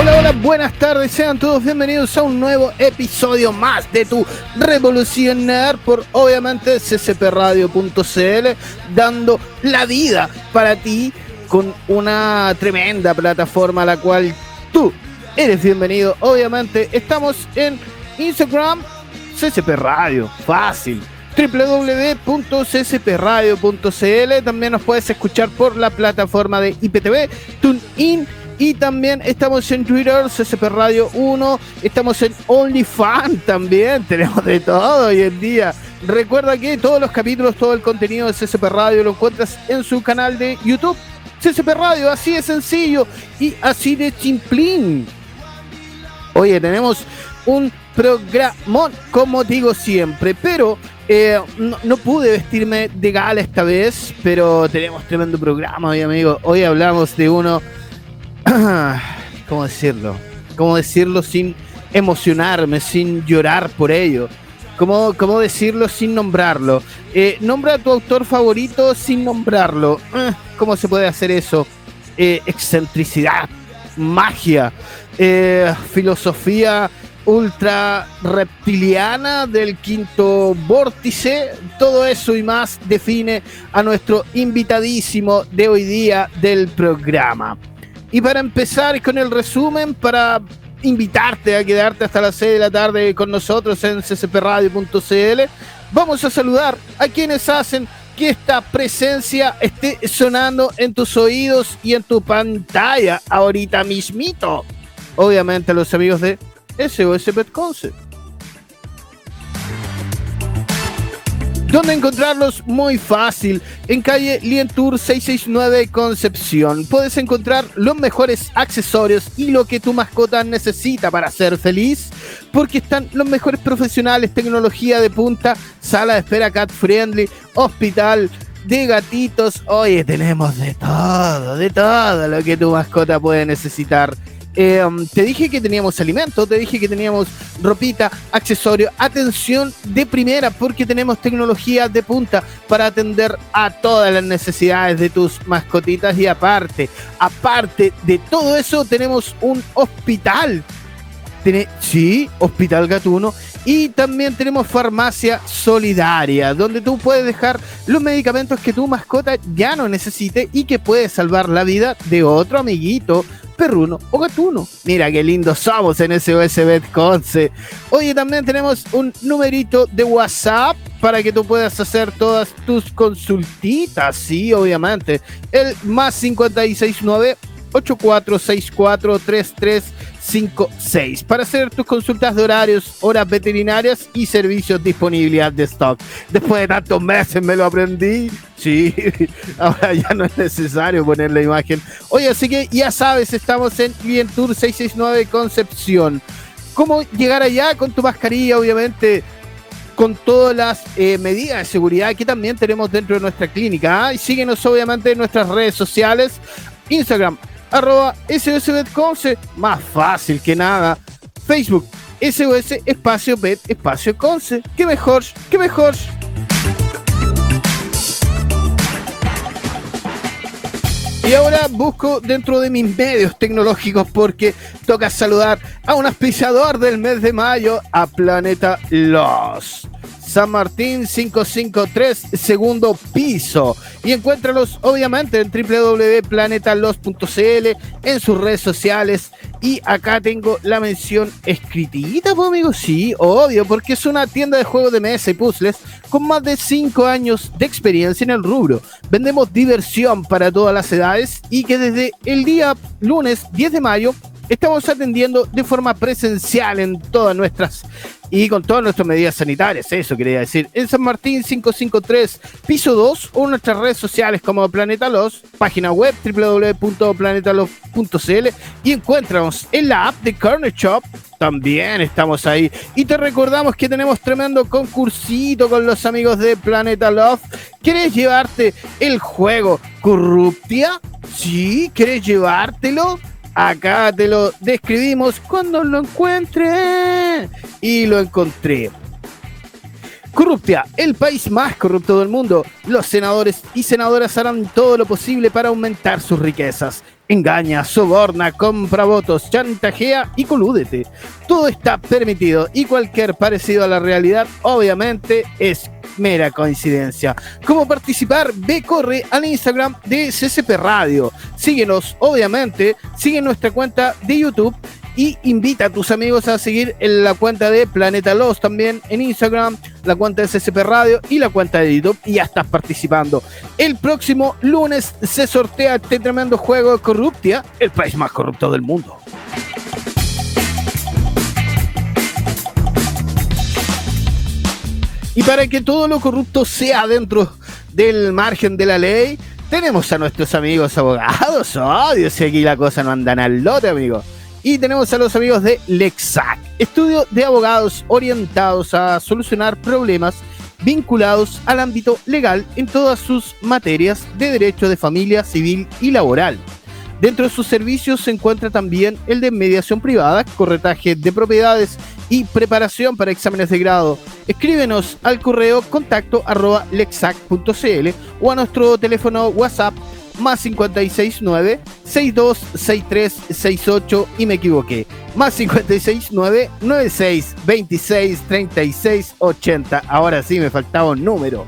Hola, hola, buenas tardes, sean todos bienvenidos a un nuevo episodio más de tu Revolucionar por obviamente ccpradio.cl, dando la vida para ti con una tremenda plataforma a la cual tú eres bienvenido. Obviamente estamos en Instagram, CCP Radio, fácil www.ccpradio.cl También nos puedes escuchar por la plataforma de IPTV, TuneIn y también estamos en Twitter, CCP Radio 1, estamos en OnlyFans también, tenemos de todo hoy en día. Recuerda que todos los capítulos, todo el contenido de CCP Radio lo encuentras en su canal de YouTube. CCP Radio, así de sencillo y así de chimplín. Oye, tenemos un programón, como digo siempre, pero eh, no, pude vestirme de gala esta vez, pero tenemos tremendo programa hoy, amigo. Hoy hablamos de uno. ¿Cómo decirlo? ¿Cómo decirlo sin emocionarme, sin llorar por ello? ¿Cómo, cómo decirlo sin nombrarlo? Eh, nombra a tu autor favorito sin nombrarlo. Eh, ¿Cómo se puede hacer eso? Eh, excentricidad, magia, filosofía ultra reptiliana del quinto vórtice. Todo eso y más define a nuestro invitadísimo de hoy día del programa. Y para empezar con el resumen, para invitarte a quedarte hasta las 6 de la tarde con nosotros en ccpradio.cl, vamos a saludar a quienes hacen que esta presencia esté sonando en tus oídos y en tu pantalla ahorita mismito. Obviamente los amigos de SOS Pet Concept. ¿Dónde encontrarlos? Muy fácil. En calle Lientour 669 Concepción. Puedes encontrar los mejores accesorios y lo que tu mascota necesita para ser feliz. Porque están los mejores profesionales, tecnología de punta, sala de espera cat friendly, hospital de gatitos. Oye, tenemos de todo, de todo lo que tu mascota puede necesitar. Eh, te dije que teníamos alimento, te dije que teníamos ropita, accesorio, atención de primera, porque tenemos tecnología de punta para atender a todas las necesidades de tus mascotitas y aparte, aparte de todo eso, tenemos un hospital. sí, Hospital Gatuno. Y también tenemos farmacia solidaria, donde tú puedes dejar los medicamentos que tu mascota ya no necesite y que puede salvar la vida de otro amiguito perruno o gatuno. Mira qué lindos somos en SOS Conce. Oye, también tenemos un numerito de WhatsApp para que tú puedas hacer todas tus consultitas, sí, obviamente. El más 569 8464 3356 para hacer tus consultas de horarios, horas veterinarias y servicios disponibilidad de stock. Después de tantos meses me lo aprendí. Sí, ahora ya no es necesario poner la imagen. Oye, así que ya sabes, estamos en Client Tour 669 Concepción. ¿Cómo llegar allá con tu mascarilla, obviamente? con todas las eh, medidas de seguridad que también tenemos dentro de nuestra clínica. ¿ah? Y síguenos obviamente en nuestras redes sociales, Instagram, arroba SOSBetConce, más fácil que nada. Facebook, SOS espacio Bet espacio Conce. ¿Qué mejor? ¿Qué mejor? Y ahora busco dentro de mis medios tecnológicos porque toca saludar a un auspiciador del mes de mayo, a Planeta Los. San Martín 553, segundo piso. Y encuéntralos obviamente en www.planetalos.cl, en sus redes sociales. Y acá tengo la mención escritita, pues amigos, sí, obvio, porque es una tienda de juegos de mesa y puzzles con más de 5 años de experiencia en el rubro. Vendemos diversión para todas las edades y que desde el día lunes 10 de mayo Estamos atendiendo de forma presencial en todas nuestras y con todas nuestras medidas sanitarias, eso quería decir. En San Martín 553, piso 2, o en nuestras redes sociales como Planeta Los, página web www.planetalos.cl y encuéntranos en la app de Corner Shop. También estamos ahí. Y te recordamos que tenemos tremendo concursito con los amigos de Planeta Love. ¿Quieres llevarte el juego Corruptia? ¿Sí? ¿Quieres llevártelo? Acá te lo describimos cuando lo encuentre. Y lo encontré. Corruptia, el país más corrupto del mundo. Los senadores y senadoras harán todo lo posible para aumentar sus riquezas. Engaña, soborna, compra votos, chantajea y colúdete. Todo está permitido y cualquier parecido a la realidad obviamente es mera coincidencia. ¿Cómo participar? Ve, corre al Instagram de CCP Radio. Síguenos, obviamente, sigue nuestra cuenta de YouTube y invita a tus amigos a seguir en la cuenta de Planeta Los también en Instagram, la cuenta de CCP Radio y la cuenta de YouTube y ya estás participando. El próximo lunes se sortea este tremendo juego de Corruptia, el país más corrupto del mundo. Y para que todo lo corrupto sea dentro del margen de la ley, tenemos a nuestros amigos abogados. Oh, Dios, aquí la cosa no anda al lote, amigo. Y tenemos a los amigos de Lexac, estudio de abogados orientados a solucionar problemas vinculados al ámbito legal en todas sus materias de derecho de familia, civil y laboral. Dentro de sus servicios se encuentra también el de mediación privada, corretaje de propiedades y preparación para exámenes de grado. Escríbenos al correo contacto arroba lexac.cl o a nuestro teléfono WhatsApp más 569 626368 y me equivoqué. Más 569 96 26 36 80. Ahora sí me faltaba un número.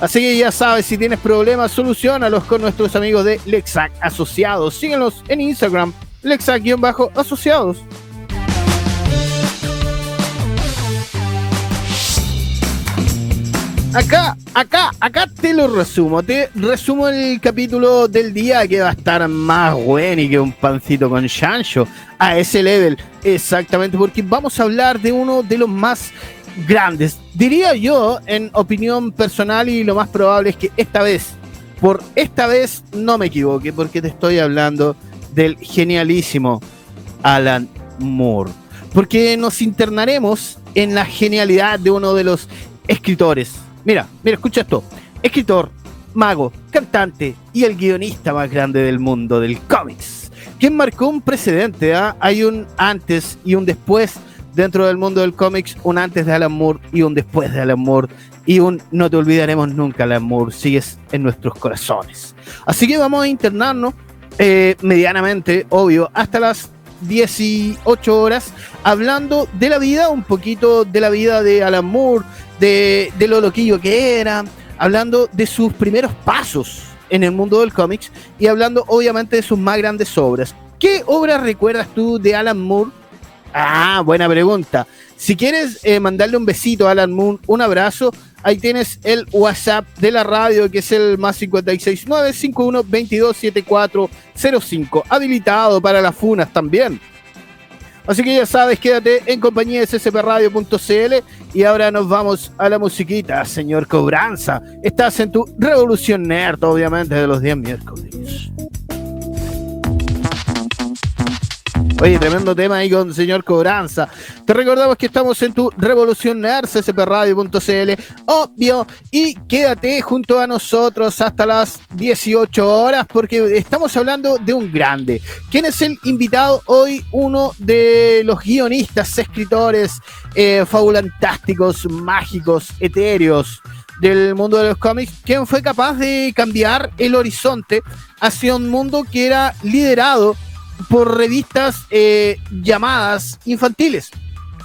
Así que ya sabes, si tienes problemas, solucionalos con nuestros amigos de Lexac Asociados. Síguenos en Instagram, Lexac-asociados. Acá, acá, acá te lo resumo. Te resumo el capítulo del día que va a estar más bueno y que un pancito con chancho. A ese level, exactamente, porque vamos a hablar de uno de los más grandes. Diría yo, en opinión personal, y lo más probable es que esta vez, por esta vez, no me equivoque, porque te estoy hablando del genialísimo Alan Moore. Porque nos internaremos en la genialidad de uno de los escritores Mira, mira, escucha esto. Escritor, mago, cantante y el guionista más grande del mundo del cómics. Quien marcó un precedente, ¿ah? hay un antes y un después dentro del mundo del cómics, un antes de Alan Moore y un después de Alan Moore. Y un no te olvidaremos nunca, Alan Moore, sigues en nuestros corazones. Así que vamos a internarnos eh, medianamente, obvio, hasta las 18 horas, hablando de la vida, un poquito de la vida de Alan Moore, de, lo loquillo que era, hablando de sus primeros pasos en el mundo del cómics y hablando obviamente de sus más grandes obras. ¿Qué obras recuerdas tú de Alan Moore? Ah, buena pregunta. Si quieres eh, mandarle un besito a Alan Moore, un abrazo, ahí tienes el WhatsApp de la radio que es el más 569 51 22 7405 habilitado para las funas también. Así que ya sabes, quédate en compañía de ccpradio.cl y ahora nos vamos a la musiquita, señor Cobranza. Estás en tu Revolución obviamente, de los días miércoles. Oye, tremendo tema ahí con señor Cobranza. Te recordamos que estamos en tu Revolución Nerd, ccpradio.cl, obvio, y quédate junto a nosotros hasta las 18 horas porque estamos hablando de un grande. ¿Quién es el invitado hoy? Uno de los guionistas, escritores eh, fabulantásticos, mágicos, etéreos del mundo de los cómics, quien fue capaz de cambiar el horizonte hacia un mundo que era liderado por revistas eh, llamadas infantiles,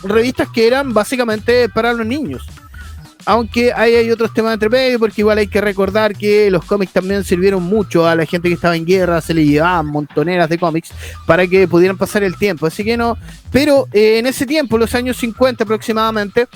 revistas que eran básicamente para los niños. Aunque ahí hay otros temas entre medio, porque igual hay que recordar que los cómics también sirvieron mucho a la gente que estaba en guerra, se le llevaban montoneras de cómics para que pudieran pasar el tiempo. Así que no, pero eh, en ese tiempo, los años 50 aproximadamente,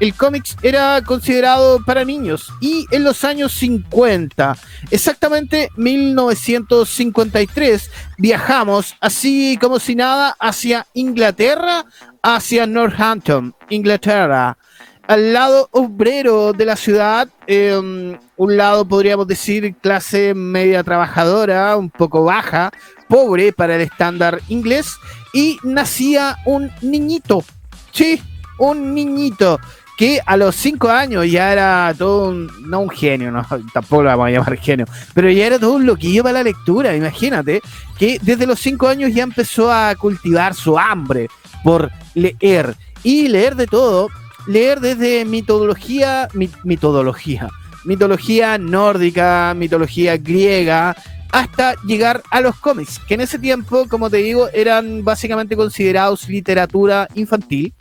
el cómics era considerado para niños. Y en los años 50, exactamente 1953, viajamos así como si nada hacia Inglaterra, hacia Northampton, Inglaterra, al lado obrero de la ciudad, em, un lado podríamos decir clase media trabajadora, un poco baja, pobre para el estándar inglés, y nacía un niñito, sí, un niñito que a los cinco años ya era todo un, no un genio, no, tampoco lo vamos a llamar genio, pero ya era todo un loquillo para la lectura, imagínate, que desde los cinco años ya empezó a cultivar su hambre por leer y leer de todo, leer desde mitología, mitología, mitología nórdica, mitología griega, hasta llegar a los cómics, que en ese tiempo, como te digo, eran básicamente considerados literatura infantil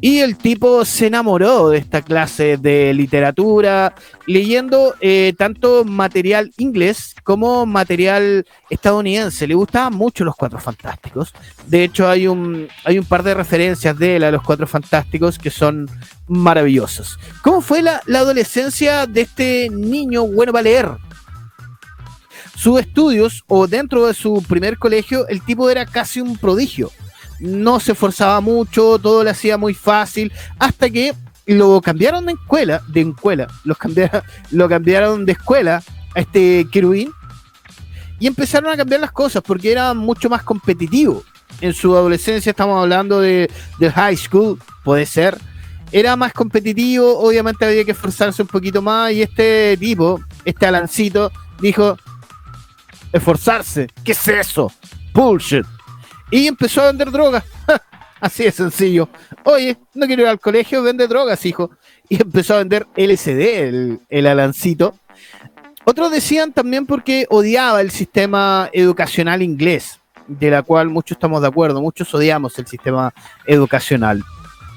y el tipo se enamoró de esta clase de literatura, leyendo eh, tanto material inglés como material estadounidense. Le gustaban mucho los Cuatro Fantásticos. De hecho, hay un, hay un par de referencias de él a los Cuatro Fantásticos que son maravillosos. ¿Cómo fue la, la adolescencia de este niño bueno para leer? Sus estudios, o dentro de su primer colegio, el tipo era casi un prodigio no se esforzaba mucho, todo le hacía muy fácil, hasta que lo cambiaron de escuela, de escuela, los cambiaron, lo cambiaron de escuela a este querubín y empezaron a cambiar las cosas porque era mucho más competitivo. En su adolescencia estamos hablando de, de high school, puede ser. Era más competitivo, obviamente había que esforzarse un poquito más y este tipo, este Alancito, dijo, esforzarse, ¿qué es eso? Bullshit. Y empezó a vender drogas. Así de sencillo. Oye, no quiero ir al colegio, vende drogas, hijo. Y empezó a vender LSD, el, el Alancito. Otros decían también porque odiaba el sistema educacional inglés, de la cual muchos estamos de acuerdo, muchos odiamos el sistema educacional.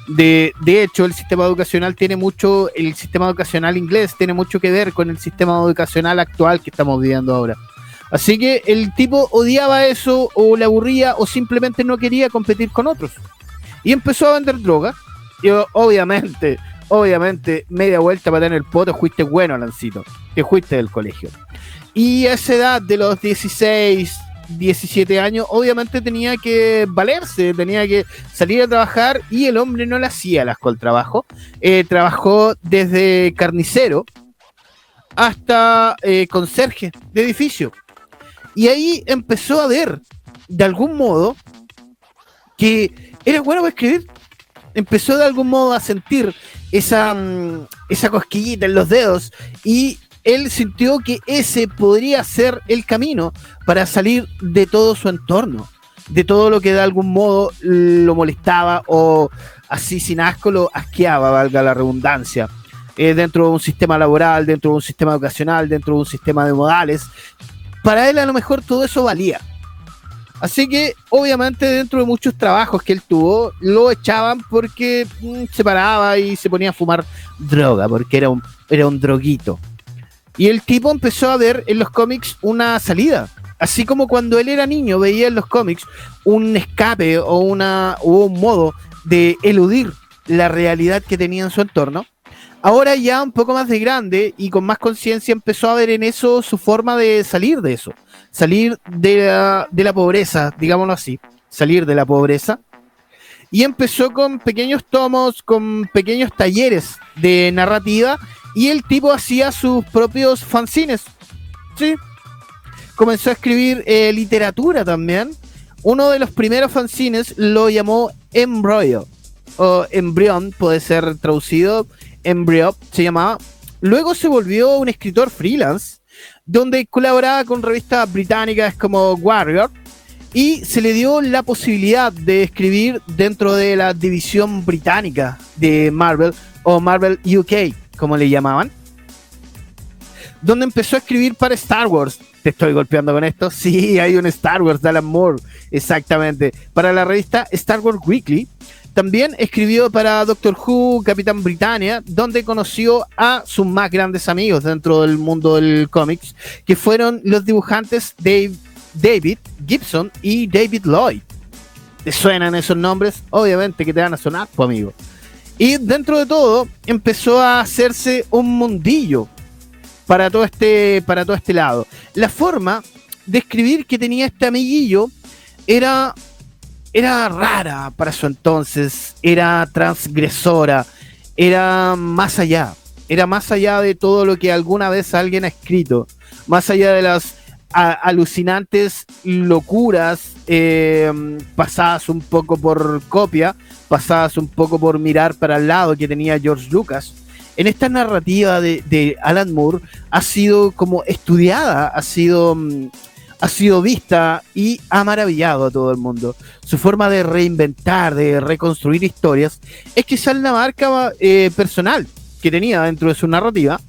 De, de, hecho, el sistema educacional tiene mucho, el sistema educacional inglés tiene mucho que ver con el sistema educacional actual que estamos viviendo ahora. Así que el tipo odiaba eso o le aburría o simplemente no quería competir con otros. Y empezó a vender droga. Y obviamente, obviamente, media vuelta para tener el poto, fuiste bueno, Lancito. Que fuiste del colegio. Y a esa edad de los 16, 17 años, obviamente tenía que valerse, tenía que salir a trabajar y el hombre no le hacía las el trabajo. Eh, trabajó desde carnicero hasta eh, conserje de edificio. Y ahí empezó a ver, de algún modo, que era bueno para escribir. Empezó de algún modo a sentir esa, mm, esa cosquillita en los dedos y él sintió que ese podría ser el camino para salir de todo su entorno, de todo lo que de algún modo lo molestaba o así sin asco lo asqueaba, valga la redundancia. Eh, dentro de un sistema laboral, dentro de un sistema educacional, dentro de un sistema de modales, para él a lo mejor todo eso valía. Así que obviamente dentro de muchos trabajos que él tuvo, lo echaban porque mm, se paraba y se ponía a fumar droga, porque era un, era un droguito. Y el tipo empezó a ver en los cómics una salida. Así como cuando él era niño veía en los cómics un escape o, una, o un modo de eludir la realidad que tenía en su entorno, ahora ya un poco más de grande y con más conciencia empezó a ver en eso su forma de salir de eso, salir de la, pobreza, digámoslo así, salir de la pobreza. Y empezó con pequeños tomos, con pequeños talleres de narrativa y el tipo hacía sus propios fanzines. Sí. Comenzó a escribir eh, literatura también. Uno de los primeros fanzines lo llamó Embryo o Embrión, puede ser traducido Embryo se llamaba. Luego se volvió un escritor freelance, donde colaboraba con revistas británicas como Warrior, y se le dio la posibilidad de escribir dentro de la división británica de Marvel, o Marvel UK, como le llamaban, donde empezó a escribir para Star Wars. Te estoy golpeando con esto. Sí, hay un Star Wars de Alan Moore, exactamente. Para la revista Star Wars Weekly, también escribió para Doctor Who, Capitán Britannia, donde conoció a sus más grandes amigos dentro del mundo del cómics, que fueron los dibujantes Dave, David Gibson y David Lloyd. ¿Te suenan esos nombres? Obviamente que te van a sonar, pues amigo. Y dentro de todo, empezó a hacerse un mundillo para todo este, para todo este lado. La forma de escribir que tenía este amiguillo era, era rara para su entonces, era transgresora, era más allá, era más allá de todo lo que alguna vez alguien ha escrito, más allá de las alucinantes locuras eh, pasadas un poco por copia, pasadas un poco por mirar para el lado que tenía George Lucas. En esta narrativa de, Alan Moore ha sido como estudiada, ha sido, mm, ha sido vista y ha maravillado a todo el mundo. Su forma de reinventar, de reconstruir historias, es sale la marca eh, personal que tenía dentro de su narrativa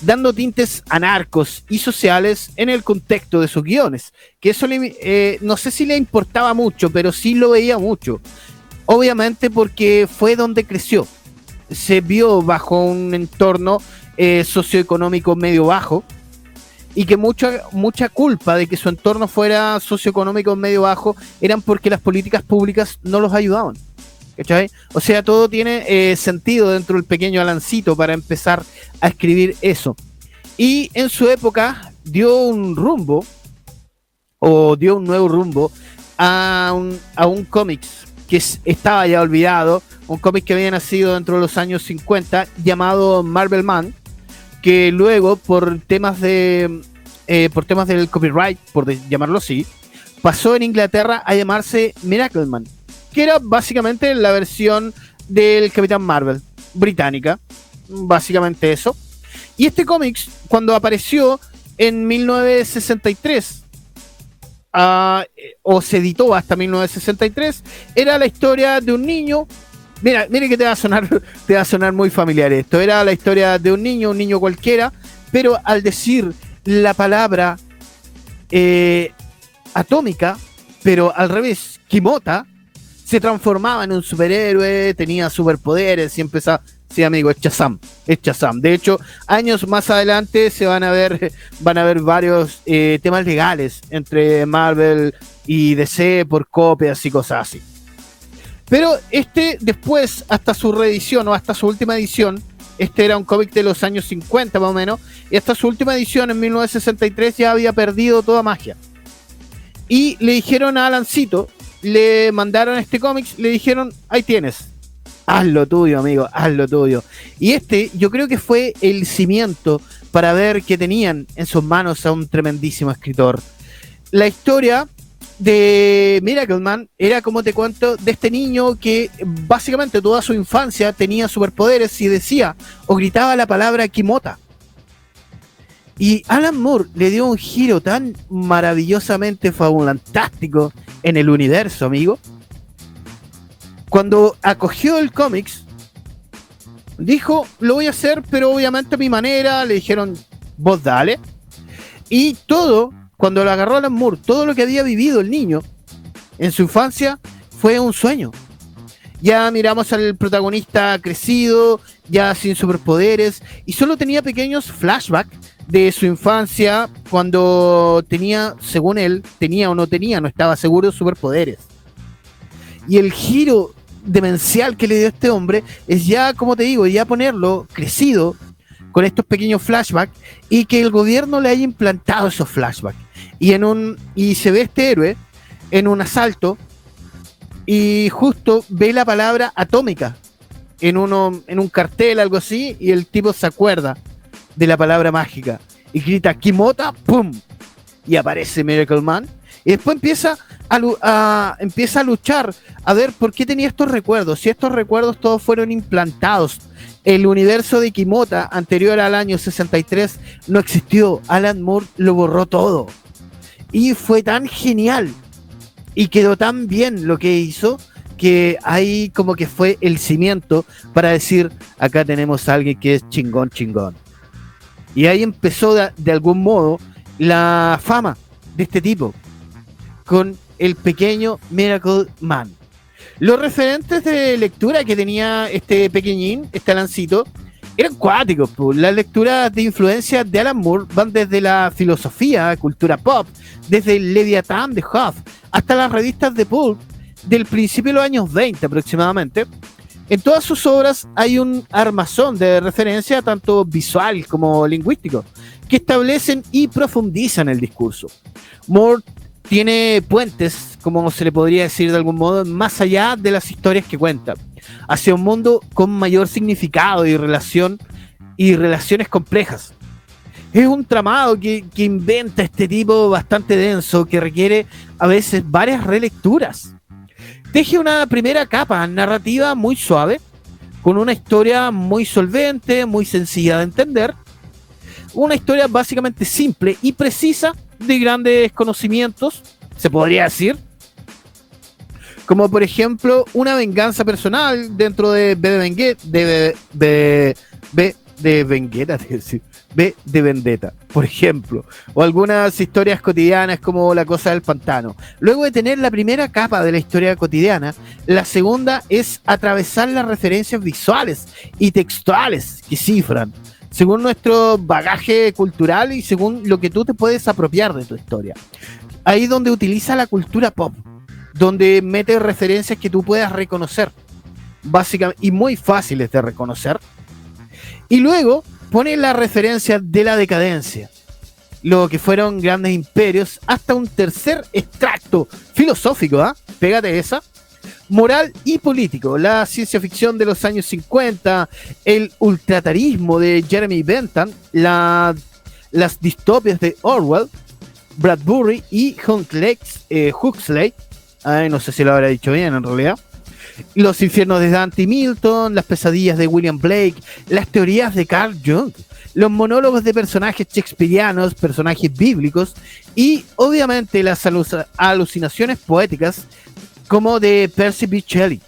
dando tintes anarcos y sociales en el contexto de sus guiones. Que eso eh, no sé si le importaba mucho, pero sí lo veía mucho. Obviamente porque fue donde creció. Se vio bajo un entorno eh, socioeconómico medio bajo y que mucha, mucha culpa de que su entorno fuera socioeconómico medio bajo eran porque las políticas públicas no los ayudaban. O sea, todo tiene eh, sentido dentro del pequeño Alancito para empezar a escribir eso. Y en su época dio un rumbo, o dio un nuevo rumbo, a un, a un cómics que estaba ya olvidado, un cómic que había nacido dentro de los años 50, llamado Marvel Man, que luego por temas de eh, por temas del copyright, por llamarlo así, pasó en Inglaterra a llamarse Miracle Man que era básicamente la versión del Capitán Marvel británica. Básicamente eso. Y este cómics, cuando apareció en 1963, ah, o se editó hasta 1963, era la historia de un niño. Mira, mire que te va a sonar, te va a sonar muy familiar esto. Era la historia de un niño, un niño cualquiera, pero al decir la palabra eh, atómica, pero al revés, Kimota, se transformaba en un superhéroe, tenía superpoderes y empezaba. Sí, amigo, es Chazam, es Chazam. De hecho, años más adelante se van a ver, van a ver varios eh, temas legales entre Marvel y DC por copias y cosas así. Pero este, después, hasta su reedición o hasta su última edición, este era un cómic de los años 50 más o menos, y hasta su última edición en 1963 ya había perdido toda magia. Y le dijeron a Alancito, le mandaron este cómic, le dijeron, ahí tienes, haz lo tuyo, amigo, haz lo tuyo. Y este yo creo que fue el cimiento para ver que tenían en sus manos a un tremendísimo escritor. La historia de Miracle Man era, como te cuento, de este niño que básicamente toda su infancia tenía superpoderes y decía o gritaba la palabra Kimota. Y Alan Moore le dio un giro tan maravillosamente fabulantástico en el universo, amigo. Cuando acogió el cómics, dijo, lo voy a hacer, pero obviamente a mi manera. Le dijeron, vos dale. Y todo, cuando lo agarró Alan Moore, todo lo que había vivido el niño en su infancia fue un sueño. Ya miramos al protagonista crecido, ya sin superpoderes, y solo tenía pequeños flashbacks de su infancia cuando tenía, según él, tenía o no tenía, no estaba seguro de superpoderes. Y el giro demencial que le dio este hombre es ya, como te digo, ya ponerlo crecido con estos pequeños flashbacks y que el gobierno le haya implantado esos flashbacks. Y, en un, y se ve este héroe en un asalto y justo ve la palabra atómica en, uno, en un cartel, algo así, y el tipo se acuerda de la palabra mágica y grita Kimota, ¡pum! Y aparece Miracle Man. Y después empieza a, empieza a luchar a ver por qué tenía estos recuerdos. Si estos recuerdos todos fueron implantados. El universo de Kimota anterior al año 63 no existió. Alan Moore lo borró todo. Y fue tan genial. Y quedó tan bien lo que hizo que ahí como que fue el cimiento para decir, acá tenemos a alguien que es chingón, chingón. Y ahí empezó de, algún modo la fama de este tipo con el pequeño Miracle Man. Los referentes de lectura que tenía este pequeñín, este Alancito, eran cuáticos. Las lecturas de influencia de Alan Moore van desde la filosofía, cultura pop, desde el Leviathan de Huff, hasta las revistas de Pulp del principio de los años 20 aproximadamente, En todas sus obras hay un armazón de referencia tanto visual como lingüístico que establecen y profundizan el discurso. Moore tiene puentes, como se le podría decir de algún modo, más allá de las historias que cuenta, hacia un mundo con mayor significado y relación y relaciones complejas. Es un tramado que, que inventa este tipo bastante denso que requiere a veces varias relecturas. Teje una primera capa narrativa muy suave, con una historia muy solvente, muy sencilla de entender, una historia básicamente simple y precisa de grandes conocimientos, se podría decir. Como por ejemplo, una venganza personal dentro de B de Vendetta, de, de, de, de decir, B de Vendetta, por ejemplo. O algunas historias cotidianas como La Cosa del Pantano. Luego de tener la primera capa de la historia cotidiana, la segunda es atravesar las referencias visuales y textuales que cifran según nuestro bagaje cultural y según lo que tú te puedes apropiar de tu historia. Ahí donde utiliza la cultura pop, donde mete referencias que tú puedas reconocer, básicamente, y muy fáciles de reconocer. Y luego pone la referencia de la decadencia, lo que fueron grandes imperios, hasta un tercer extracto filosófico, ¿ah? Pégate esa moral y político, la ciencia ficción de los años 50, el ultratarismo de Jeremy Bentham, la, las distopias de Orwell, Bradbury y Huxley, eh, Huxley. No sé si lo habrá dicho bien en realidad, los infiernos de Dante Milton, las pesadillas de William Blake, las teorías de Carl Jung, los monólogos de personajes shakespearianos, personajes bíblicos y obviamente las alucinaciones poéticas como de Percy B. Shelley.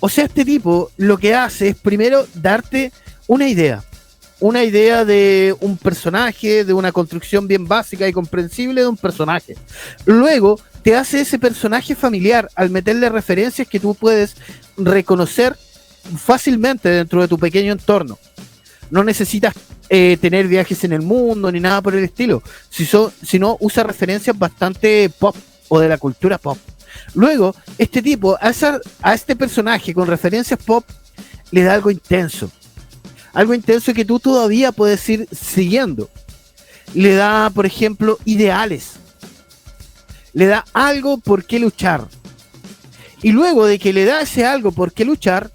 O sea, este tipo lo que hace es primero darte una idea. Una idea de un personaje, de una construcción bien básica y comprensible de un personaje. Luego te hace ese personaje familiar al meterle referencias que tú puedes reconocer fácilmente dentro de tu pequeño entorno. No necesitas eh, tener viajes en el mundo ni nada por el estilo, sino usa referencias bastante pop o de la cultura pop. Luego, este tipo, a, este personaje con referencias pop, le da algo intenso. Algo intenso que tú todavía puedes ir siguiendo. Le da, por ejemplo, ideales. Le da algo por qué luchar. Y luego de que le da ese algo por qué luchar,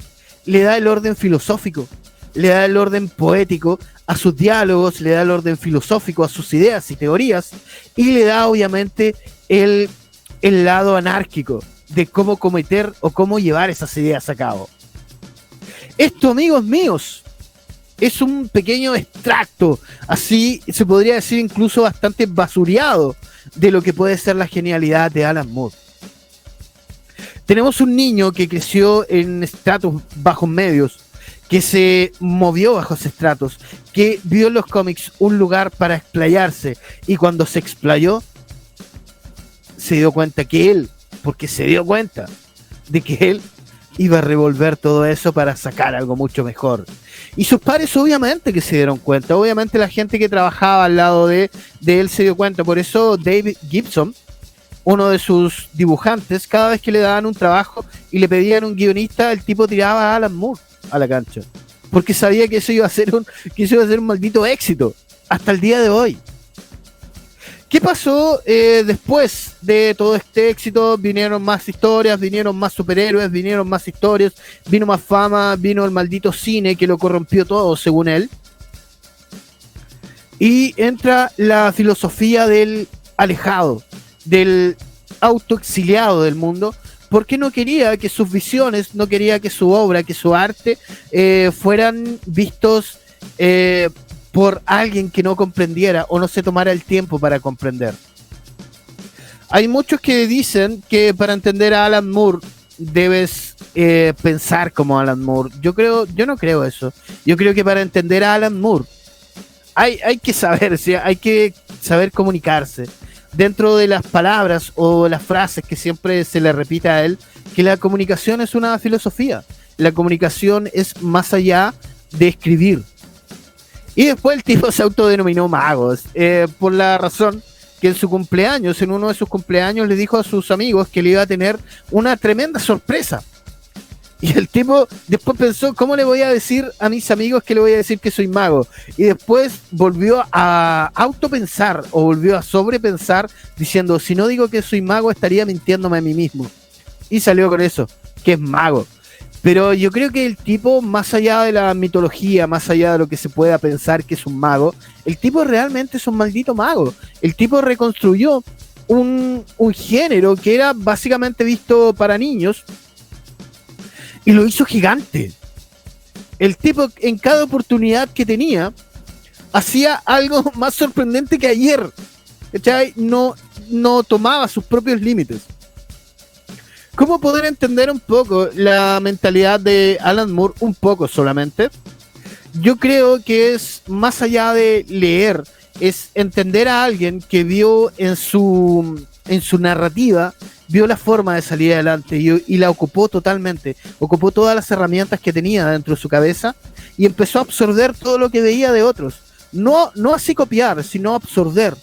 le da el orden filosófico, le da el orden poético a sus diálogos, le da el orden filosófico a sus ideas y teorías, y le da obviamente el el lado anárquico de cómo cometer o cómo llevar esas ideas a cabo. Esto, amigos míos, es un pequeño extracto, así se podría decir incluso bastante basureado de lo que puede ser la genialidad de Alan Moore. Tenemos un niño que creció en estratos bajos medios, que se movió bajo estratos, que vio en los cómics un lugar para explayarse y cuando se explayó se dio cuenta que él, porque se dio cuenta de que él iba a revolver todo eso para sacar algo mucho mejor. Y sus padres obviamente que se dieron cuenta, obviamente la gente que trabajaba al lado de, de él se dio cuenta, por eso David Gibson, uno de sus dibujantes, cada vez que le daban un trabajo y le pedían un guionista, el tipo tiraba a Alan Moore a la cancha, porque sabía que eso iba a ser un, que eso iba a ser un maldito éxito, hasta el día de hoy. ¿Qué pasó eh, después de todo este éxito? Vinieron más historias, vinieron más superhéroes, vinieron más historias, vino más fama, vino el maldito cine que lo corrompió todo, según él. Y entra la filosofía del alejado, del autoexiliado del mundo, porque no quería que sus visiones, no quería que su obra, que su arte eh, fueran vistos eh, por alguien que no comprendiera o no se tomara el tiempo para comprender. Hay muchos que dicen que para entender a Alan Moore debes eh, pensar como Alan Moore. Yo creo, yo no creo eso. Yo creo que para entender a Alan Moore hay, hay que saber, hay que saber comunicarse dentro de las palabras o las frases que siempre se le repite a él, que la comunicación es una filosofía. La comunicación es más allá de escribir, y después el tipo se autodenominó magos, eh, por la razón que en su cumpleaños, en uno de sus cumpleaños, le dijo a sus amigos que le iba a tener una tremenda sorpresa. Y el tipo después pensó, ¿cómo le voy a decir a mis amigos que le voy a decir que soy mago? Y después volvió a autopensar o volvió a sobrepensar diciendo, si no digo que soy mago estaría mintiéndome a mí mismo. Y salió con eso, que es mago. Pero yo creo que el tipo, más allá de la mitología, más allá de lo que se pueda pensar que es un mago, el tipo realmente es un maldito mago. El tipo reconstruyó un, un género que era básicamente visto para niños y lo hizo gigante. El tipo en cada oportunidad que tenía hacía algo más sorprendente que ayer. No, no tomaba sus propios límites. ¿Cómo poder entender un poco la mentalidad de Alan Moore? Un poco solamente. Yo creo que es más allá de leer, es entender a alguien que vio en su, en su narrativa vio la forma de salir adelante y, la ocupó totalmente. Ocupó todas las herramientas que tenía dentro de su cabeza y empezó a absorber todo lo que veía de otros. No, no así copiar, sino absorber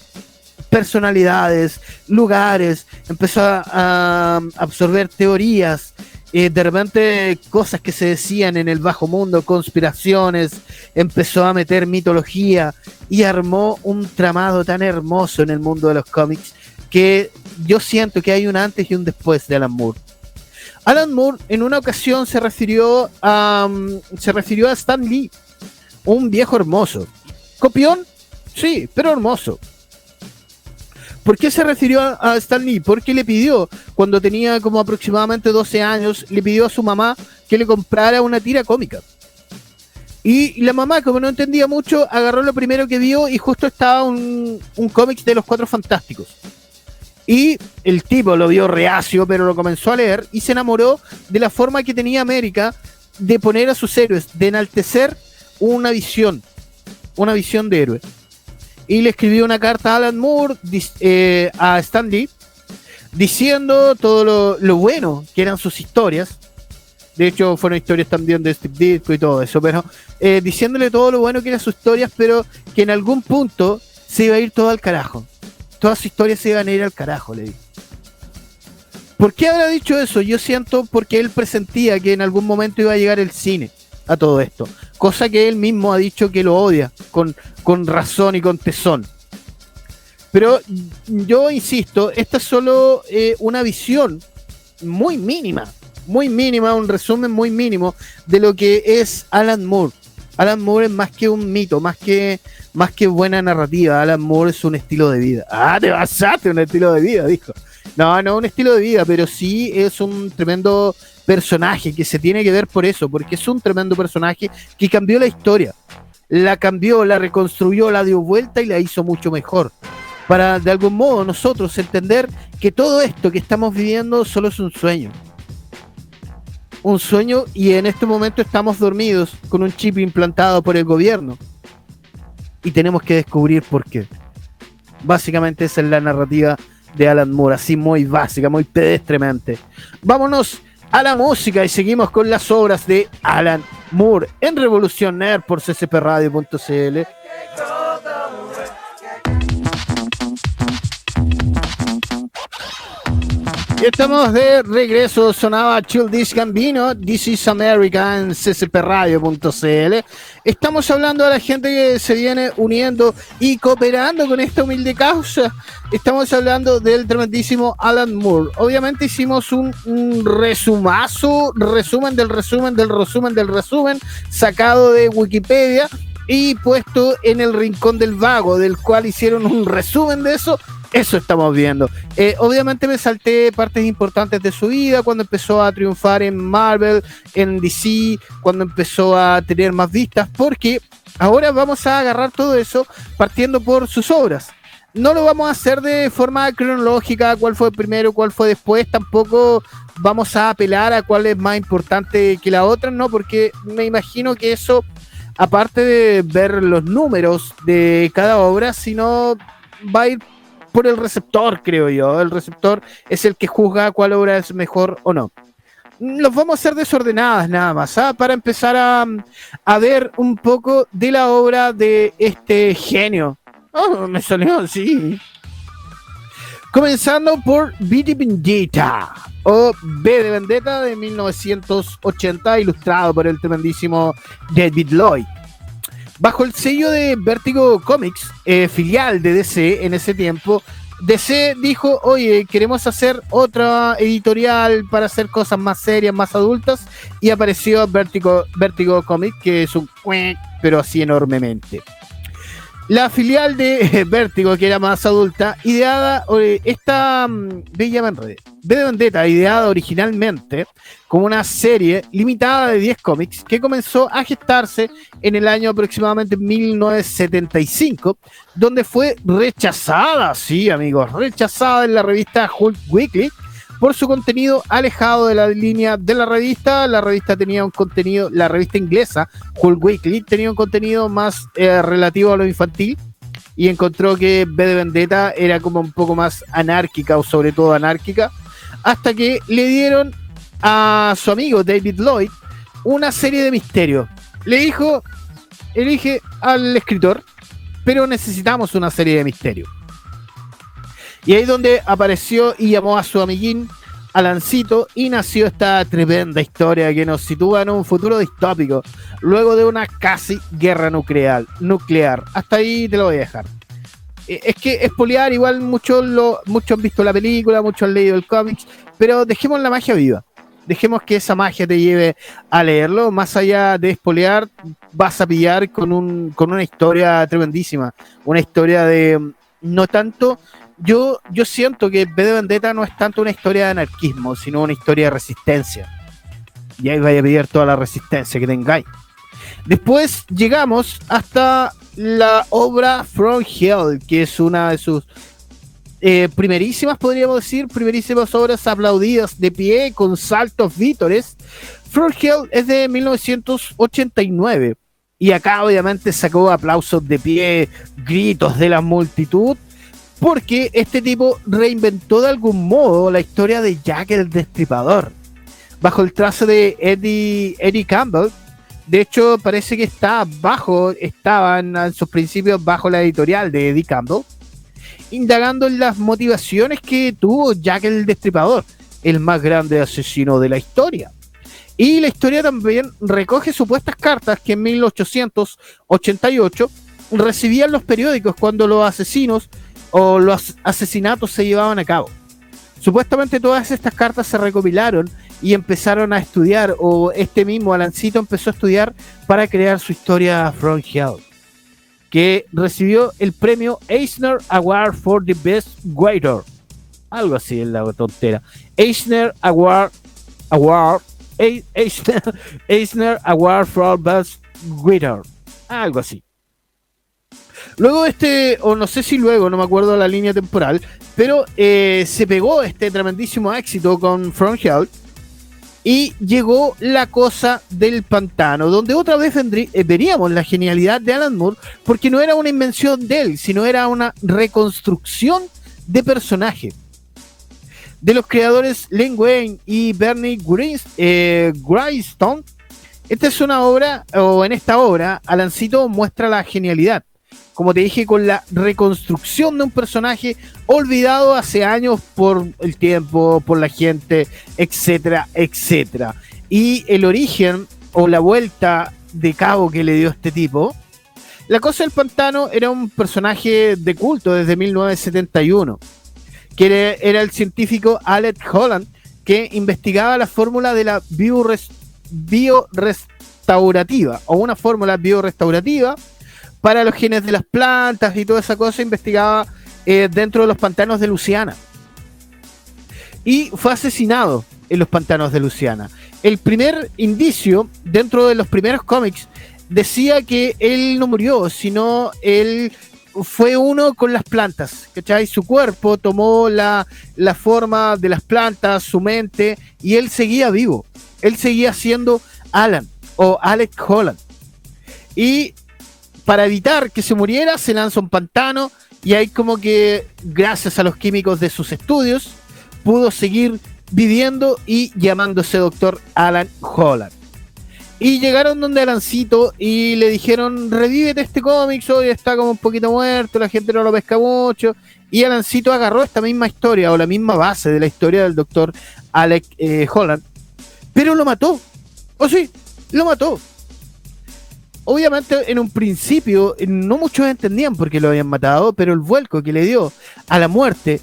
personalidades, lugares, empezó a, absorber teorías, eh, de repente cosas que se decían en el bajo mundo, conspiraciones, empezó a meter mitología y armó un tramado tan hermoso en el mundo de los cómics que yo siento que hay un antes y un después de Alan Moore. Alan Moore en una ocasión se refirió a, mm, se refirió a Stan Lee, un viejo hermoso. ¿Copión? Sí, pero hermoso. ¿Por qué se refirió a Stan Lee? Porque le pidió, cuando tenía como aproximadamente 12 años, le pidió a su mamá que le comprara una tira cómica. Y la mamá, como no entendía mucho, agarró lo primero que vio y justo estaba un, un cómic de los Cuatro Fantásticos. Y el tipo lo vio reacio, pero lo comenzó a leer y se enamoró de la forma que tenía América de poner a sus héroes, de enaltecer una visión, una visión de héroe. Y le escribió una carta a Alan Moore, eh, a Stan Lee, diciendo todo lo, bueno que eran sus historias. De hecho, fueron historias también de Steve Ditko y todo eso, pero eh, diciéndole todo lo bueno que eran sus historias, pero que en algún punto se iba a ir todo al carajo todas sus historias se iban a ir al carajo, le dije. ¿Por qué habrá dicho eso? Yo siento porque él presentía que en algún momento iba a llegar el cine a todo esto. Cosa que él mismo ha dicho que lo odia, con, con razón y con tesón. Pero yo insisto, esta es solo eh, una visión muy mínima, muy mínima, un resumen muy mínimo de lo que es Alan Moore. Alan Moore es más que un mito, más que más que buena narrativa, Alan Moore es un estilo de vida. Ah, te basaste un estilo de vida, dijo. No, no un estilo de vida, pero sí es un tremendo personaje que se tiene que ver por eso, porque es un tremendo personaje que cambió la historia. La cambió, la reconstruyó, la dio vuelta y la hizo mucho mejor. Para de algún modo nosotros entender que todo esto que estamos viviendo solo es un sueño. Un sueño y en este momento estamos dormidos con un chip implantado por el gobierno y tenemos que descubrir por qué. Básicamente esa es la narrativa de Alan Moore, así muy básica, muy pedestremente. Vámonos a la música y seguimos con las obras de Alan Moore en Revolución Nerd por ccpradio.cl. estamos de regreso, sonaba Chill This Gambino, This is America en ccpradio.cl. Estamos hablando a la gente que se viene uniendo y cooperando con esta humilde causa. Estamos hablando del tremendísimo Alan Moore. Obviamente hicimos un resumazo, resumen del resumen del resumen del resumen, sacado de Wikipedia y puesto en el rincón del vago, del cual hicieron un resumen de eso eso estamos viendo. Eh, obviamente me salté partes importantes de su vida, cuando empezó a triunfar en Marvel, en DC, cuando empezó a tener más vistas, porque ahora vamos a agarrar todo eso partiendo por sus obras. No lo vamos a hacer de forma cronológica, cuál fue primero, cuál fue después, tampoco vamos a apelar a cuál es más importante que la otra, no, porque me imagino que eso, aparte de ver los números de cada obra, sino va a ir por el receptor, creo yo. El receptor es el que juzga cuál obra es mejor o no. Los vamos a hacer desordenadas nada más, ¿ah? para empezar a, a, ver un poco de la obra de este genio. Oh, me salió así. Comenzando por Vidi Vendetta o B de Vendetta de 1980, ilustrado por el tremendísimo David Lloyd. Bajo el sello de Vertigo Comics, eh, filial de DC en ese tiempo, DC dijo, oye, queremos hacer otra editorial para hacer cosas más serias, más adultas, y apareció Vertigo, Vertigo Comics, que es un pero así enormemente. La filial de Vértigo, que era más adulta, ideada, eh, esta mm, Bella B de Vendetta, ideada originalmente como una serie limitada de 10 cómics que comenzó a gestarse en el año aproximadamente 1975, donde fue rechazada, sí amigos, rechazada en la revista Hulk Weekly por su contenido alejado de la línea de la revista. La revista tenía un contenido, la revista inglesa, Hulk Weekly, tenía un contenido más eh, relativo a lo infantil y encontró que B de Vendetta era como un poco más anárquica o sobre todo anárquica, hasta que le dieron a su amigo David Lloyd una serie de misterios. Le dijo, elige al escritor, pero necesitamos una serie de misterios. Y ahí es donde apareció y llamó a su amiguín Alancito y nació esta tremenda historia que nos sitúa en un futuro distópico, luego de una casi guerra nuclear. nuclear. Hasta ahí te lo voy a dejar. Eh, es que espolear, igual muchos, muchos han visto la película, muchos han leído el cómics, pero dejemos la magia viva. Dejemos que esa magia te lleve a leerlo. Más allá de espolear, vas a pillar con, un, con una historia tremendísima. Una historia de no tanto yo, yo siento que B de Vendetta no es tanto una historia de anarquismo, sino una historia de resistencia. Y ahí vaya a pedir toda la resistencia que tengáis. Después llegamos hasta la obra From Hell, que es una de sus eh, primerísimas, podríamos decir, primerísimas obras aplaudidas de pie con saltos vítores. From Hell es de 1989 y acá obviamente sacó aplausos de pie, gritos de la multitud porque este tipo reinventó de algún modo la historia de Jack el Destripador, bajo el trazo de Eddie, Eddie Campbell. De hecho, parece que está bajo, estaban en sus principios bajo la editorial de Eddie Campbell, indagando en las motivaciones que tuvo Jack el Destripador, el más grande asesino de la historia. Y la historia también recoge supuestas cartas que en 1888 recibían los periódicos cuando los asesinos o los asesinatos se llevaban a cabo. Supuestamente todas estas cartas se recopilaron y empezaron a estudiar, o este mismo Alancito empezó a estudiar para crear su historia From Hell, que recibió el premio Eisner Award for the Best Writer. Algo así es la tontera. Eisner Award, Award Eisner, Eisner Award for Best Writer. Algo así. Luego este, o no sé si luego, no me acuerdo la línea temporal, pero eh, se pegó este tremendísimo éxito con From Hell y llegó la cosa del pantano, donde otra vez eh, veríamos la genialidad de Alan Moore, porque no era una invención de él, sino era una reconstrucción de personaje. De los creadores Len Wayne y Bernie eh, esta es una obra, o en esta obra, Alancito muestra la genialidad como te dije, con la reconstrucción de un personaje olvidado hace años por el tiempo, por la gente, etcétera, etcétera. Y el origen o la vuelta de cabo que le dio este tipo. La cosa del pantano era un personaje de culto desde 1971, que era, el científico Alec Holland, que investigaba la fórmula de la biorestaurativa, o una fórmula biorestaurativa para los genes de las plantas y toda esa cosa, investigaba eh, dentro de los pantanos de Luciana. Y fue asesinado en los pantanos de Luciana. El primer indicio dentro de los primeros cómics decía que él no murió, sino él fue uno con las plantas, ¿cachai? Su cuerpo tomó la, la, forma de las plantas, su mente, y él seguía vivo. Él seguía siendo Alan o Alex Holland. Y para evitar que se muriera, se lanza un pantano y ahí como que gracias a los químicos de sus estudios pudo seguir viviendo y llamándose doctor Alan Holland. Y llegaron donde Alancito y le dijeron, revívete este cómic, hoy está como un poquito muerto, la gente no lo pesca mucho. Y Alancito agarró esta misma historia o la misma base de la historia del doctor Alec eh, Holland, pero lo mató. ¿O sí? Lo mató. Obviamente en un principio no muchos entendían por qué lo habían matado, pero el vuelco que le dio a la muerte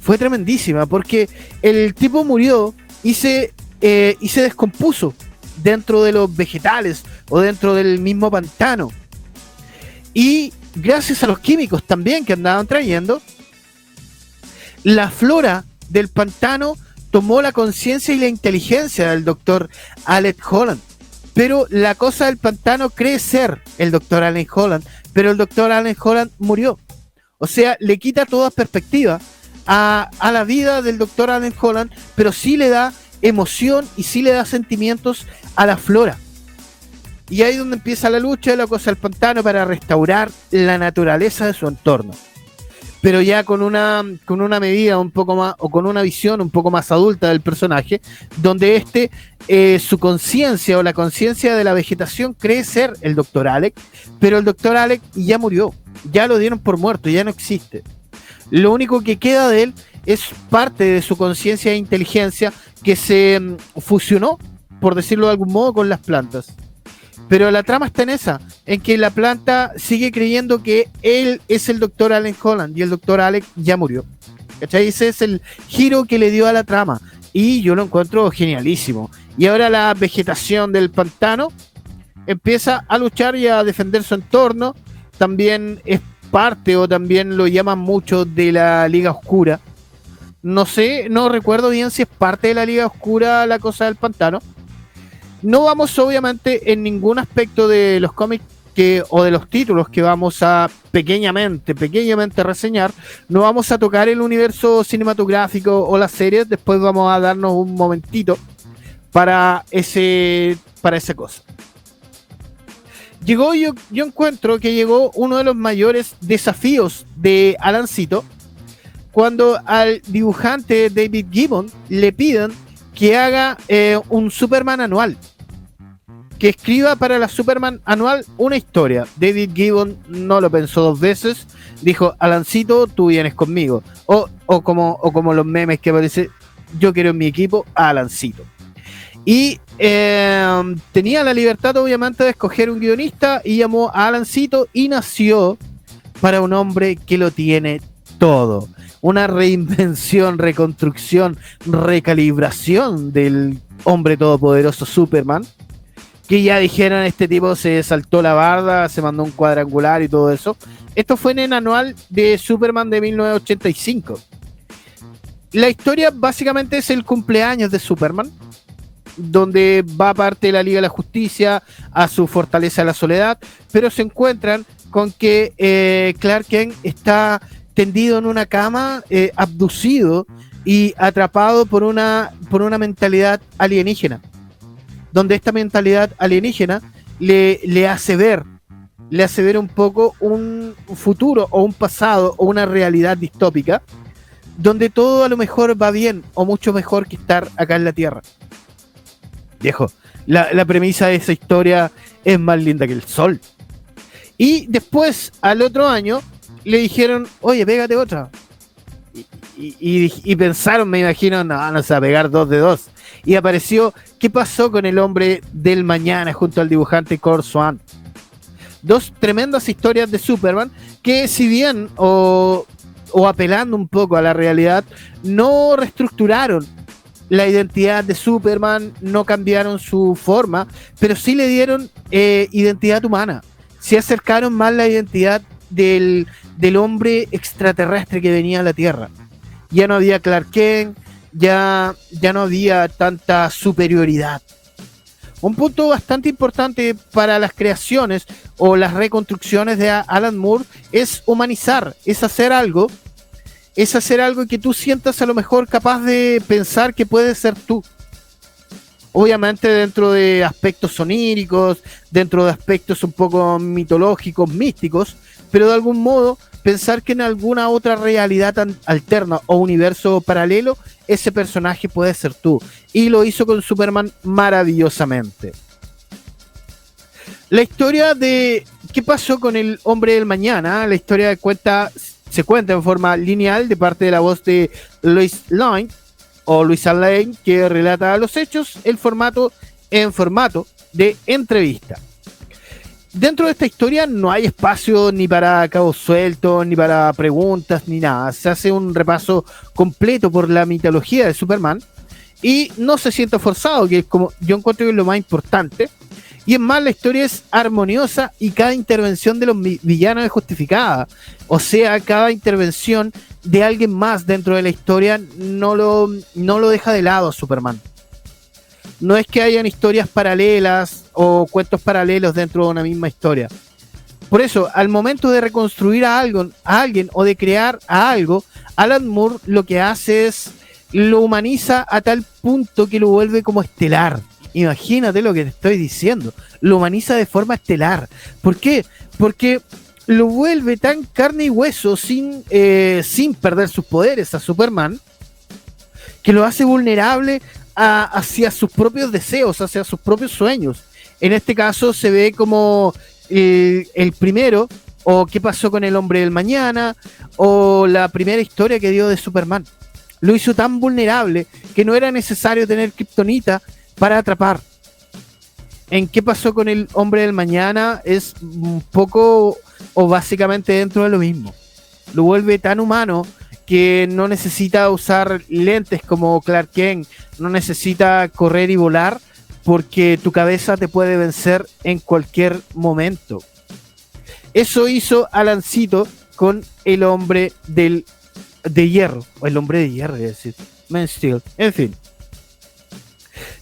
fue tremendísima, porque el tipo murió y se, eh, y se descompuso dentro de los vegetales o dentro del mismo pantano. Y gracias a los químicos también que andaban trayendo, la flora del pantano tomó la conciencia y la inteligencia del doctor Alec Holland. Pero la cosa del pantano cree ser el doctor Alec Holland, pero el doctor Alec Holland murió. O sea, le quita toda perspectiva a, a la vida del doctor Alec Holland, pero sí le da emoción y sí le da sentimientos a la flora. Y ahí es donde empieza la lucha de la cosa del pantano para restaurar la naturaleza de su entorno. Pero ya con una, con una medida un poco más, o con una visión un poco más adulta del personaje, donde este, eh, su conciencia o la conciencia de la vegetación cree ser el doctor Alec, pero el doctor Alec ya murió, ya lo dieron por muerto, ya no existe. Lo único que queda de él es parte de su conciencia e inteligencia que se mm, fusionó, por decirlo de algún modo, con las plantas. Pero la trama está en esa, en que la planta sigue creyendo que él es el doctor Allen Holland y el doctor Alec ya murió. ¿Cachai? Ese es el giro que le dio a la trama. Y yo lo encuentro genialísimo. Y ahora la vegetación del pantano empieza a luchar y a defender su entorno. También es parte o también lo llaman mucho de la Liga Oscura no sé, no recuerdo bien si es parte de la Liga Oscura la cosa del pantano. No vamos obviamente en ningún aspecto de los cómics que, o de los títulos que vamos a pequeñamente, pequeñamente reseñar. No vamos a tocar el universo cinematográfico o las series. Después vamos a darnos un momentito para ese, para esa cosa. Llegó, yo, yo encuentro que llegó uno de los mayores desafíos de Alancito cuando al dibujante David Gibbon le piden que haga eh, un Superman anual. Que escriba para la Superman anual una historia. David Gibbon no lo pensó dos veces. Dijo, Alancito, tú vienes conmigo. O, como, o como los memes que aparece, yo quiero en mi equipo a Alancito. Y eh, tenía la libertad, obviamente, de escoger un guionista y llamó a Alancito y nació para un hombre que lo tiene todo una reinvención, reconstrucción, recalibración del hombre todopoderoso Superman. Que ya dijeron, este tipo se saltó la barda, se mandó un cuadrangular y todo eso. Esto fue en el anual de Superman de 1985. La historia básicamente es el cumpleaños de Superman, donde va parte de la Liga de la Justicia a su fortaleza de la soledad, pero se encuentran con que eh, Clark Kent está tendido en una cama, eh, abducido y atrapado por una, por una mentalidad alienígena, donde esta mentalidad alienígena le, le hace ver, le hace ver un poco un futuro o un pasado o una realidad distópica, donde todo a lo mejor va bien o mucho mejor que estar acá en la Tierra. Viejo, la, la premisa de esa historia es más linda que el sol. Y después, al otro año, le dijeron, oye, pégate otra. Y, pensaron, me imagino, no, no se a pegar dos de dos. Y apareció, ¿qué pasó con el hombre del mañana junto al dibujante Cor Swan? Dos tremendas historias de Superman que si bien o, o apelando un poco a la realidad, no reestructuraron la identidad de Superman, no cambiaron su forma, pero sí le dieron eh, identidad humana. Se acercaron más la identidad del, del hombre extraterrestre que venía a la Tierra. Ya no había Clark Kent, ya, ya no había tanta superioridad. Un punto bastante importante para las creaciones o las reconstrucciones de Alan Moore es humanizar, es hacer algo, es hacer algo que tú sientas a lo mejor capaz de pensar que puede ser tú. Obviamente dentro de aspectos soníricos, dentro de aspectos un poco mitológicos, místicos, pero de algún modo pensar que en alguna otra realidad alterna o universo paralelo, ese personaje puede ser tú. Y lo hizo con Superman maravillosamente. La historia de qué pasó con el hombre del mañana, la historia cuenta se cuenta en forma lineal de parte de la voz de Luis Lane o Luisa Lane que relata los hechos, el formato en formato de entrevista. Dentro de esta historia no hay espacio ni para cabos sueltos, ni para preguntas, ni nada. Se hace un repaso completo por la mitología de Superman y no se siente forzado, que es como yo encuentro que es lo más importante. Y es más, la historia es armoniosa y cada intervención de los villanos es justificada. O sea, cada intervención de alguien más dentro de la historia no lo, no lo deja de lado Superman no es que hayan historias paralelas o cuentos paralelos dentro de una misma historia. Por eso, al momento de reconstruir a, algo, a alguien o de crear a algo, Alan Moore lo que hace es lo humaniza a tal punto que lo vuelve como estelar. Imagínate lo que te estoy diciendo. Lo humaniza de forma estelar. ¿Por qué? Porque lo vuelve tan carne y hueso sin, eh, sin perder sus poderes a Superman que lo hace vulnerable hacia sus propios deseos, hacia sus propios sueños. En este caso se ve como eh, el primero, o qué pasó con el hombre del mañana, o la primera historia que dio de Superman. Lo hizo tan vulnerable que no era necesario tener kriptonita para atrapar. En qué pasó con el hombre del mañana es un poco o básicamente dentro de lo mismo. Lo vuelve tan humano que no necesita usar lentes como Clark Kent, no necesita correr y volar porque tu cabeza te puede vencer en cualquier momento. Eso hizo Alancito con el hombre del, de hierro, o el hombre de hierro, es decir, Man Steel. En fin.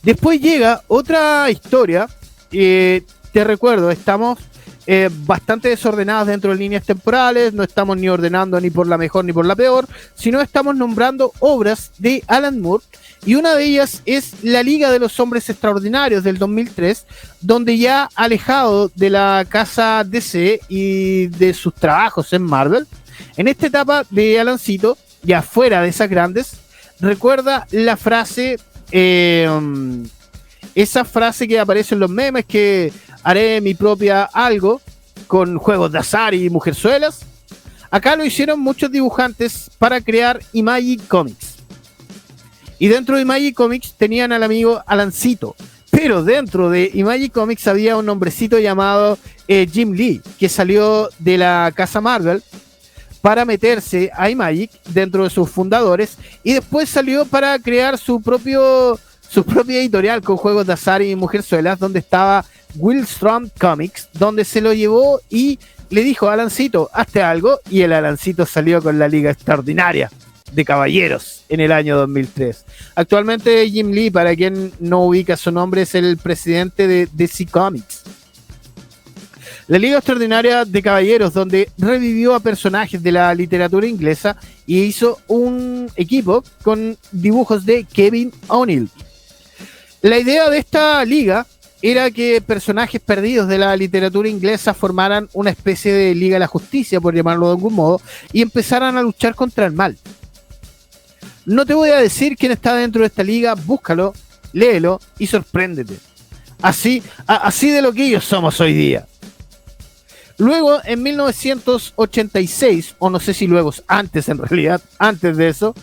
Después llega otra historia. Te recuerdo, estamos eh, bastante desordenadas dentro de líneas temporales, no estamos ni ordenando ni por la mejor ni por la peor, sino estamos nombrando obras de Alan Moore y una de ellas es La Liga de los Hombres Extraordinarios del 2003, donde ya alejado de la casa DC y de sus trabajos en Marvel, en esta etapa de Alancito, ya fuera de esas grandes, recuerda la frase, eh, esa frase que aparece en los memes que haré mi propia algo con juegos de azar y mujerzuelas. Acá lo hicieron muchos dibujantes para crear Imagi Comics. Y dentro de Imagi Comics tenían al amigo Alancito. Pero dentro de Imagi Comics había un hombrecito llamado eh, Jim Lee, que salió de la casa Marvel para meterse a Imagic dentro de sus fundadores y después salió para crear su propio su propia editorial con juegos de azar y mujerzuelas donde estaba Willstrom Comics, donde se lo llevó y le dijo Alancito, hazte algo, y el Alancito salió con la Liga Extraordinaria de Caballeros en el año 2003. Actualmente Jim Lee, para quien no ubica su nombre, es el presidente de DC Comics. La Liga Extraordinaria de Caballeros, donde revivió a personajes de la literatura inglesa y hizo un equipo con dibujos de Kevin O'Neill. La idea de esta liga era que personajes perdidos de la literatura inglesa formaran una especie de Liga de la Justicia, por llamarlo de algún modo, y empezaran a luchar contra el mal. No te voy a decir quién está dentro de esta liga, búscalo, léelo y sorpréndete. Así, así de lo que ellos somos hoy día. Luego, en 1986, o no sé si luego, antes en realidad, antes de eso,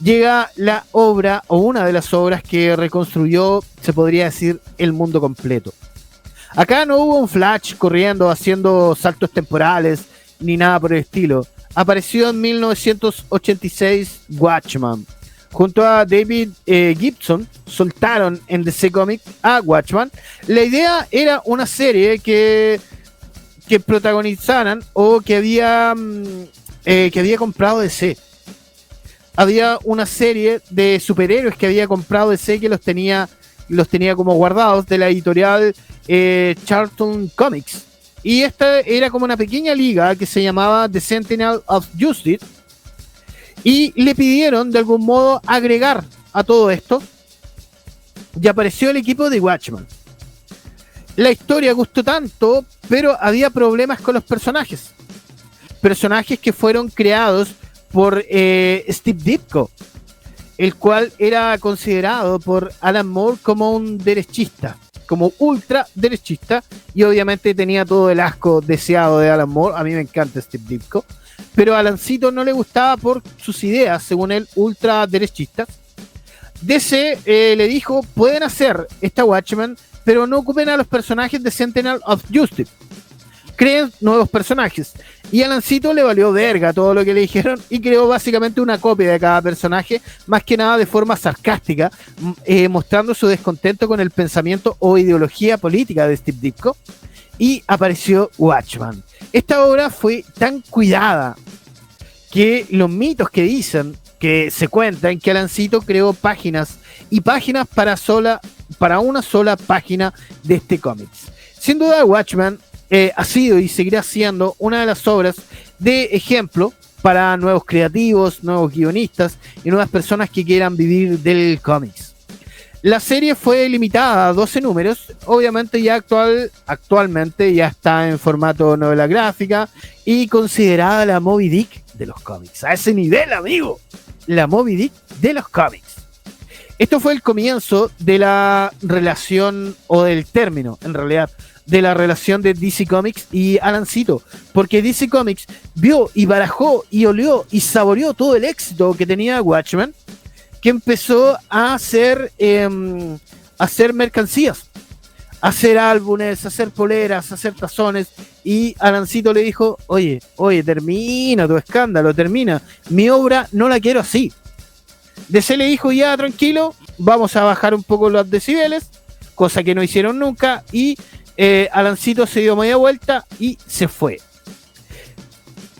llega la obra o una de las obras que reconstruyó, se podría decir, el mundo completo. Acá no hubo un Flash corriendo, haciendo saltos temporales, ni nada por el estilo. Apareció en 1986 Watchman. Junto a David eh, Gibson, soltaron en DC Comics a Watchman. La idea era una serie que, que protagonizaran o que había, mm, eh, que había comprado DC había una serie de superhéroes que había comprado DC que los tenía, los tenía como guardados de la editorial eh, Charlton Comics. Y esta era como una pequeña liga que se llamaba The Sentinel of Justice. Y le pidieron de algún modo agregar a todo esto. Y apareció el equipo de Watchmen. La historia gustó tanto, pero había problemas con los personajes. Personajes que fueron creados por eh, Steve Ditko, el cual era considerado por Alan Moore como un derechista, como ultra derechista, y obviamente tenía todo el asco deseado de Alan Moore. A mí me encanta Steve Ditko, pero a Alancito no le gustaba por sus ideas, según él, ultraderechistas. DC eh, le dijo, pueden hacer esta Watchmen, pero no ocupen a los personajes de Sentinel of Justice. Creen nuevos personajes. Y a Lancito le valió verga todo lo que le dijeron y creó básicamente una copia de cada personaje, más que nada de forma sarcástica, eh, mostrando su descontento con el pensamiento o ideología política de Steve Ditko. Y apareció Watchman. Esta obra fue tan cuidada que los mitos que dicen que se cuentan que Alancito creó páginas y páginas para sola para una sola página de este cómics. Sin duda, Watchman eh, ha sido y seguirá siendo una de las obras de ejemplo para nuevos creativos, nuevos guionistas y nuevas personas que quieran vivir del cómics. La serie fue limitada a 12 números, obviamente ya actual, actualmente ya está en formato novela gráfica y considerada la Moby Dick de los cómics. A ese nivel, amigo, la Moby Dick de los cómics. Esto fue el comienzo de la relación o del término, en realidad, de la relación de DC Comics y Alancito, porque DC Comics vio y barajó y olió y saboreó todo el éxito que tenía Watchmen, que empezó a hacer, em, hacer mercancías, hacer álbumes, hacer poleras, hacer tazones, y Alancito le dijo, oye, oye, termina tu escándalo, termina, mi obra no la quiero así. DC le dijo, ya tranquilo, vamos a bajar un poco los decibeles, cosa que no hicieron nunca, y eh, Alancito se dio media vuelta y se fue.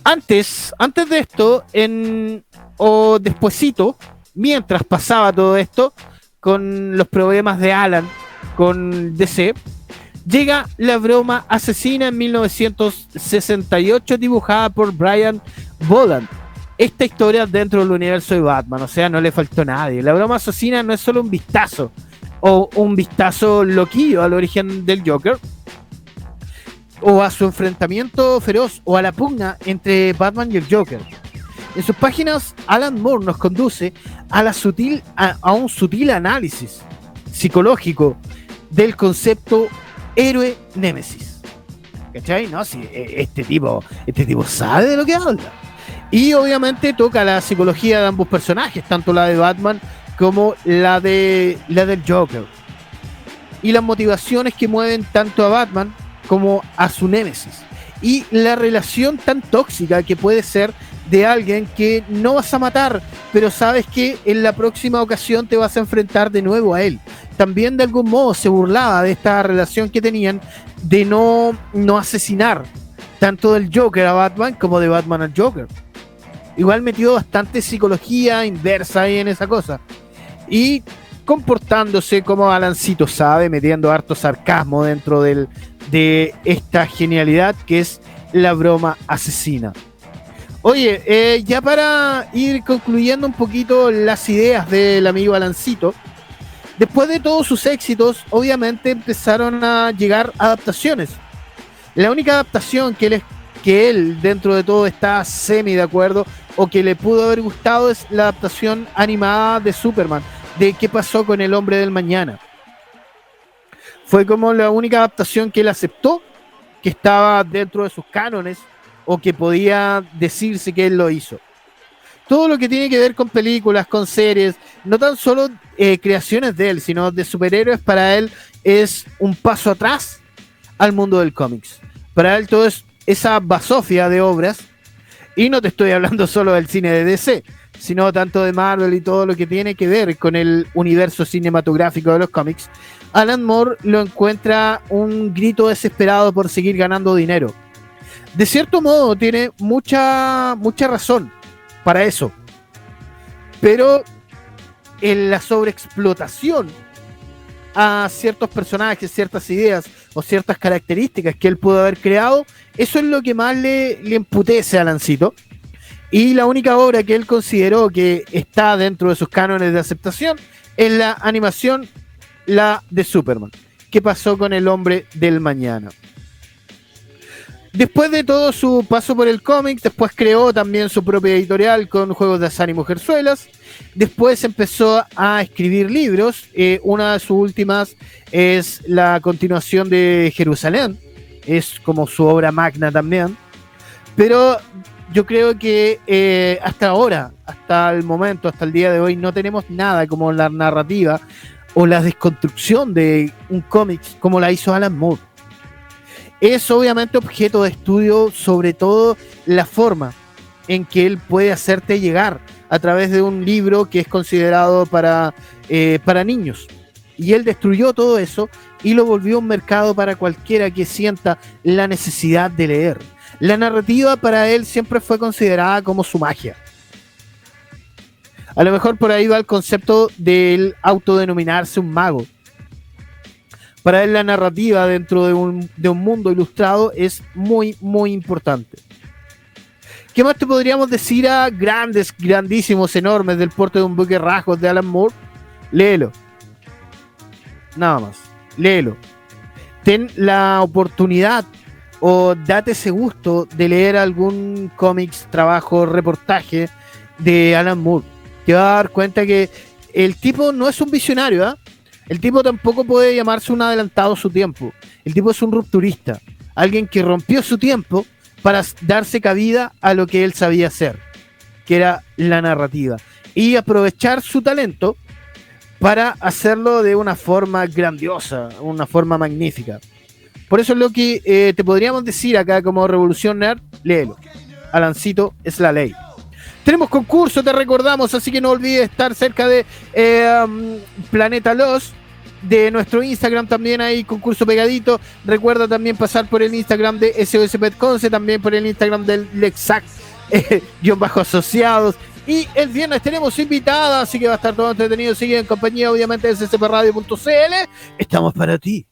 Antes, antes de esto, en, o despuesito, mientras pasaba todo esto, con los problemas de Alan con DC, llega La Broma Asesina en 1968, dibujada por Brian Boland. Esta historia dentro del universo de Batman, o sea, no le faltó a nadie. La Broma Asesina no es solo un vistazo, o un vistazo loquillo al origen del Joker, o a su enfrentamiento feroz, o a la pugna entre Batman y el Joker. En sus páginas, Alan Moore nos conduce a, la sutil, a, un sutil análisis psicológico del concepto héroe-némesis. ¿Cachai? No, si e, este tipo, este tipo sabe de lo que habla. Y obviamente toca la psicología de ambos personajes, tanto la de Batman como la de la del Joker. Y las motivaciones que mueven tanto a Batman como a su némesis. Y la relación tan tóxica que puede ser de alguien que no vas a matar, pero sabes que en la próxima ocasión te vas a enfrentar de nuevo a él. También de algún modo se burlaba de esta relación que tenían de no, no asesinar tanto del Joker a Batman como de Batman al Joker. Igual metió bastante psicología inversa ahí en esa cosa y comportándose como Alancito sabe, metiendo harto sarcasmo dentro del, de esta genialidad que es la broma asesina. Oye, eh, ya para ir concluyendo un poquito las ideas del amigo Alancito, después de todos sus éxitos, obviamente empezaron a llegar adaptaciones. La única adaptación que él, que él dentro de todo está semi de acuerdo o que le pudo haber gustado es la adaptación animada de Superman de qué pasó con el hombre del mañana. Fue como la única adaptación que él aceptó, que estaba dentro de sus cánones o que podía decirse que él lo hizo. Todo lo que tiene que ver con películas, con series, no tan solo eh, creaciones de él, sino de superhéroes, para él es un paso atrás al mundo del cómics. Para él todo es esa basofia de obras, y no te estoy hablando solo del cine de DC, sino tanto de Marvel y todo lo que tiene que ver con el universo cinematográfico de los cómics, Alan Moore lo encuentra un grito desesperado por seguir ganando dinero. De cierto modo, tiene mucha, mucha razón para eso. Pero en la sobreexplotación a ciertos personajes, ciertas ideas o ciertas características que él pudo haber creado, eso es lo que más le, le emputece a Alancito y la única obra que él consideró que está dentro de sus cánones de aceptación es la animación, la de Superman. ¿Qué pasó con el hombre del mañana? Después de todo su paso por el cómic, después creó también su propia editorial con juegos de azar y mujerzuelas. Después empezó a escribir libros. Eh, una de sus últimas es la continuación de Jerusalén. Es como su obra magna también. Pero yo creo que eh, hasta ahora, hasta el momento, hasta el día de hoy, no tenemos nada como la narrativa o la desconstrucción de un cómic como la hizo Alan Moore. Es obviamente objeto de estudio, sobre todo la forma en que él puede hacerte llegar a través de un libro que es considerado para, eh, para niños. Y él destruyó todo eso y lo volvió un mercado para cualquiera que sienta la necesidad de leer. La narrativa para él siempre fue considerada como su magia. A lo mejor por ahí va el concepto del autodenominarse un mago. Para él la narrativa dentro de un, de un mundo ilustrado es muy, muy importante. ¿Qué más te podríamos decir a grandes, grandísimos, enormes del porte de un buque rasgos de Alan Moore? Léelo. Nada más. Léelo. Ten la oportunidad o date ese gusto de leer algún cómics, trabajo, reportaje de Alan Moore. Te vas a dar cuenta que el tipo no es un visionario, ¿ah? El tipo tampoco puede llamarse un adelantado su tiempo. El tipo es un rupturista. Alguien que rompió su tiempo para darse cabida a lo que él sabía hacer, que era la narrativa. Y aprovechar su talento para hacerlo de una forma grandiosa, una forma magnífica. Por eso es lo que eh, te podríamos decir acá como Revolución Nerd, léelo. Alancito es la ley. Tenemos concurso, te recordamos, así que no olvides estar cerca de eh, um, Planeta Los, de nuestro Instagram también hay concurso pegadito. Recuerda también pasar por el Instagram de SOS Petconce, también por el Instagram del Lexac, eh, bajo asociados. Y el viernes tenemos invitada, así que va a estar todo entretenido. Sigue en compañía, obviamente, de ccpradio.cl. Estamos para ti.